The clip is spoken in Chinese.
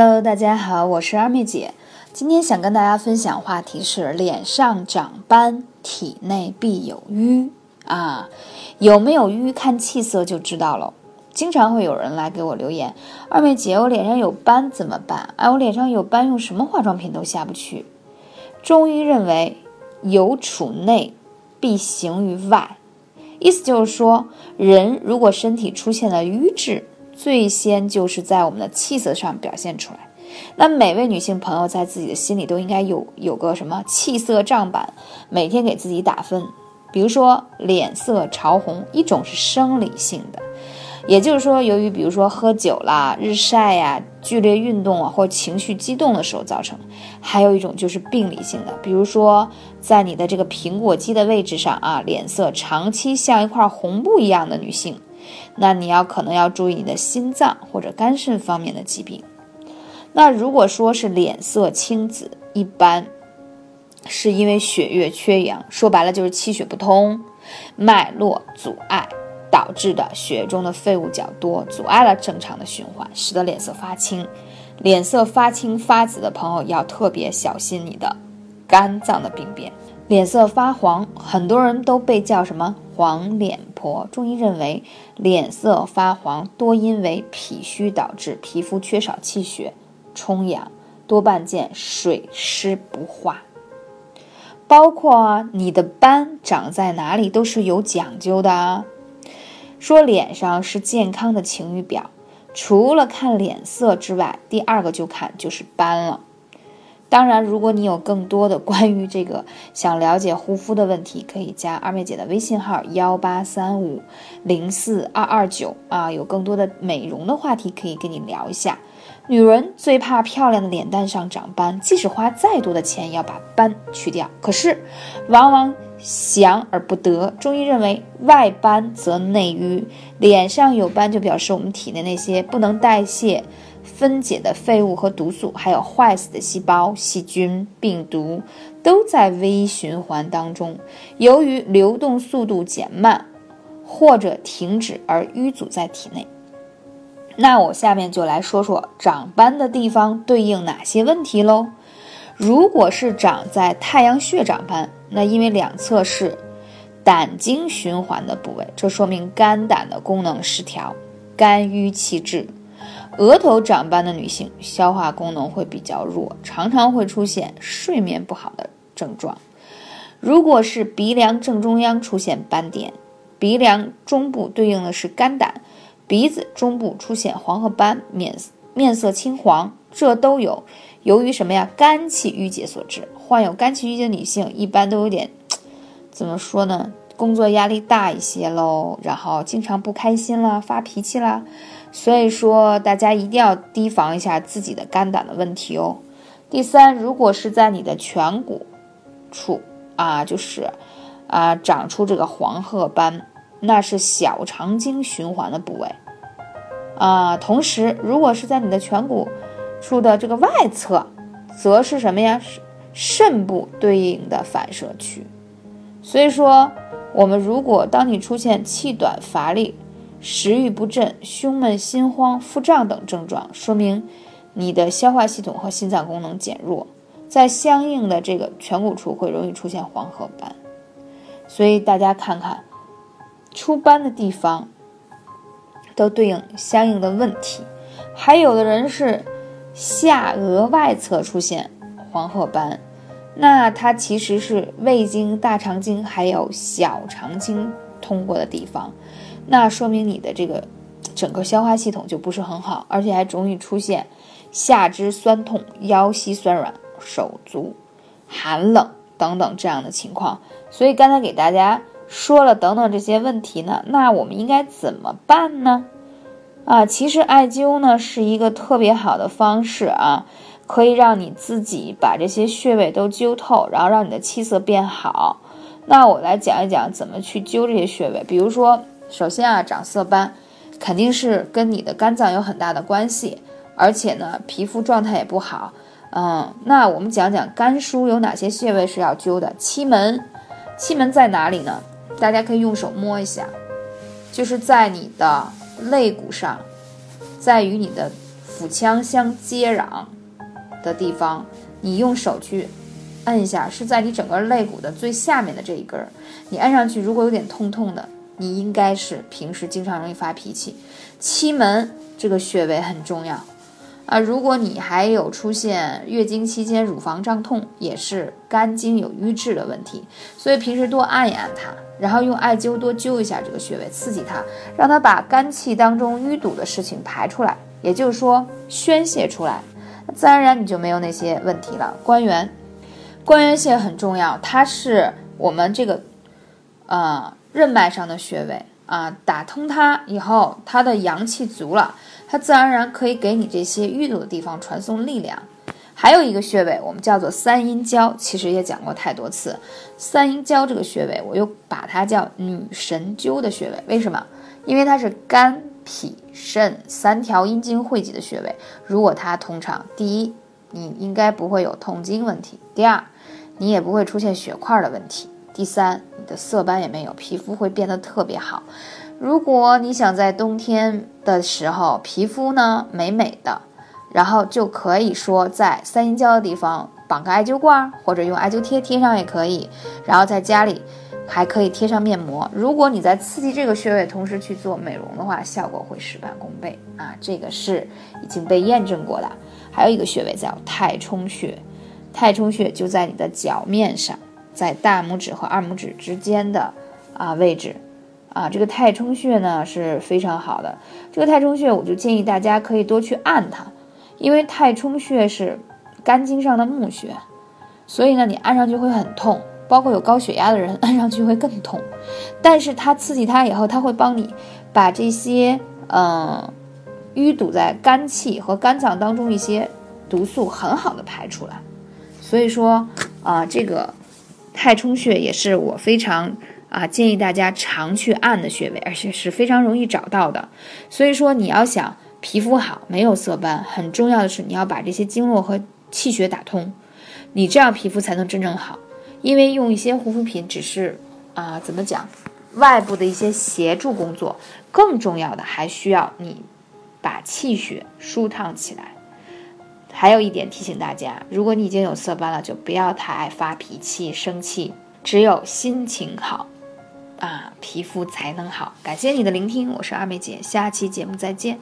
Hello，大家好，我是二妹姐。今天想跟大家分享话题是脸上长斑，体内必有瘀啊。有没有瘀，看气色就知道了。经常会有人来给我留言，二妹姐，我脸上有斑怎么办？哎，我脸上有斑，用什么化妆品都下不去。中医认为，有处内，必行于外。意思就是说，人如果身体出现了瘀滞，最先就是在我们的气色上表现出来。那每位女性朋友在自己的心里都应该有有个什么气色账板，每天给自己打分。比如说脸色潮红，一种是生理性的。也就是说，由于比如说喝酒啦、日晒呀、剧烈运动啊，或情绪激动的时候造成；还有一种就是病理性的，比如说在你的这个苹果肌的位置上啊，脸色长期像一块红布一样的女性，那你要可能要注意你的心脏或者肝肾方面的疾病。那如果说是脸色青紫，一般是因为血液缺氧，说白了就是气血不通，脉络阻碍。导致的血液中的废物较多，阻碍了正常的循环，使得脸色发青。脸色发青发紫的朋友要特别小心你的肝脏的病变。脸色发黄，很多人都被叫什么黄脸婆。中医认为，脸色发黄多因为脾虚导致皮肤缺少气血充养，多半见水湿不化。包括你的斑长在哪里都是有讲究的啊。说脸上是健康的晴雨表，除了看脸色之外，第二个就看就是斑了。当然，如果你有更多的关于这个想了解护肤的问题，可以加二妹姐的微信号幺八三五零四二二九啊，有更多的美容的话题可以跟你聊一下。女人最怕漂亮的脸蛋上长斑，即使花再多的钱要把斑去掉，可是往往。想而不得。中医认为，外斑则内瘀，脸上有斑就表示我们体内那些不能代谢、分解的废物和毒素，还有坏死的细胞、细菌、病毒，都在微循环当中，由于流动速度减慢或者停止而淤阻在体内。那我下面就来说说长斑的地方对应哪些问题喽。如果是长在太阳穴长斑，那因为两侧是胆经循环的部位，这说明肝胆的功能失调，肝郁气滞。额头长斑的女性，消化功能会比较弱，常常会出现睡眠不好的症状。如果是鼻梁正中央出现斑点，鼻梁中部对应的是肝胆，鼻子中部出现黄褐斑，面面色青黄，这都有。由于什么呀？肝气郁结所致。患有肝气郁结的女性，一般都有点，怎么说呢？工作压力大一些喽，然后经常不开心啦，发脾气啦。所以说，大家一定要提防一下自己的肝胆的问题哦。第三，如果是在你的颧骨处啊，就是啊，长出这个黄褐斑，那是小肠经循环的部位啊。同时，如果是在你的颧骨，处的这个外侧，则是什么呀？肾部对应的反射区。所以说，我们如果当你出现气短、乏力、食欲不振、胸闷、心慌、腹胀等症状，说明你的消化系统和心脏功能减弱，在相应的这个颧骨处会容易出现黄褐斑。所以大家看看，出斑的地方都对应相应的问题。还有的人是。下颌外侧出现黄褐斑，那它其实是胃经、大肠经还有小肠经通过的地方，那说明你的这个整个消化系统就不是很好，而且还容易出现下肢酸痛、腰膝酸软、手足寒冷等等这样的情况。所以刚才给大家说了等等这些问题呢，那我们应该怎么办呢？啊，其实艾灸呢是一个特别好的方式啊，可以让你自己把这些穴位都灸透，然后让你的气色变好。那我来讲一讲怎么去灸这些穴位。比如说，首先啊，长色斑肯定是跟你的肝脏有很大的关系，而且呢，皮肤状态也不好。嗯，那我们讲讲肝腧有哪些穴位是要灸的。期门，期门在哪里呢？大家可以用手摸一下，就是在你的。肋骨上，在与你的腹腔相接壤的地方，你用手去按一下，是在你整个肋骨的最下面的这一根儿。你按上去，如果有点痛痛的，你应该是平时经常容易发脾气。期门这个穴位很重要啊，如果你还有出现月经期间乳房胀痛，也是肝经有瘀滞的问题，所以平时多按一按它，然后用艾灸多灸一下这个穴位，刺激它，让它把肝气当中淤堵的事情排出来，也就是说宣泄出来，自然而然你就没有那些问题了。关元，关元穴很重要，它是我们这个。啊，任脉上的穴位啊，打通它以后，它的阳气足了，它自然而然可以给你这些淤堵的地方传送力量。还有一个穴位，我们叫做三阴交，其实也讲过太多次。三阴交这个穴位，我又把它叫女神灸的穴位。为什么？因为它是肝、脾、肾三条阴经汇集的穴位。如果它通畅，第一，你应该不会有痛经问题；第二，你也不会出现血块的问题。第三，你的色斑也没有，皮肤会变得特别好。如果你想在冬天的时候皮肤呢美美的，然后就可以说在三阴交的地方绑个艾灸罐，或者用艾灸贴贴上也可以。然后在家里还可以贴上面膜。如果你在刺激这个穴位同时去做美容的话，效果会事半功倍啊！这个是已经被验证过的。还有一个穴位叫太冲穴，太冲穴就在你的脚面上。在大拇指和二拇指之间的啊位置，啊，这个太冲穴呢是非常好的。这个太冲穴，我就建议大家可以多去按它，因为太冲穴是肝经上的募穴，所以呢你按上去会很痛，包括有高血压的人按上去会更痛。但是它刺激它以后，它会帮你把这些嗯淤堵在肝气和肝脏当中一些毒素很好的排出来。所以说啊这个。太冲穴也是我非常啊建议大家常去按的穴位，而且是非常容易找到的。所以说，你要想皮肤好，没有色斑，很重要的是你要把这些经络和气血打通，你这样皮肤才能真正好。因为用一些护肤品只是啊怎么讲，外部的一些协助工作，更重要的还需要你把气血舒畅起来。还有一点提醒大家，如果你已经有色斑了，就不要太爱发脾气、生气。只有心情好，啊，皮肤才能好。感谢你的聆听，我是二妹姐，下期节目再见。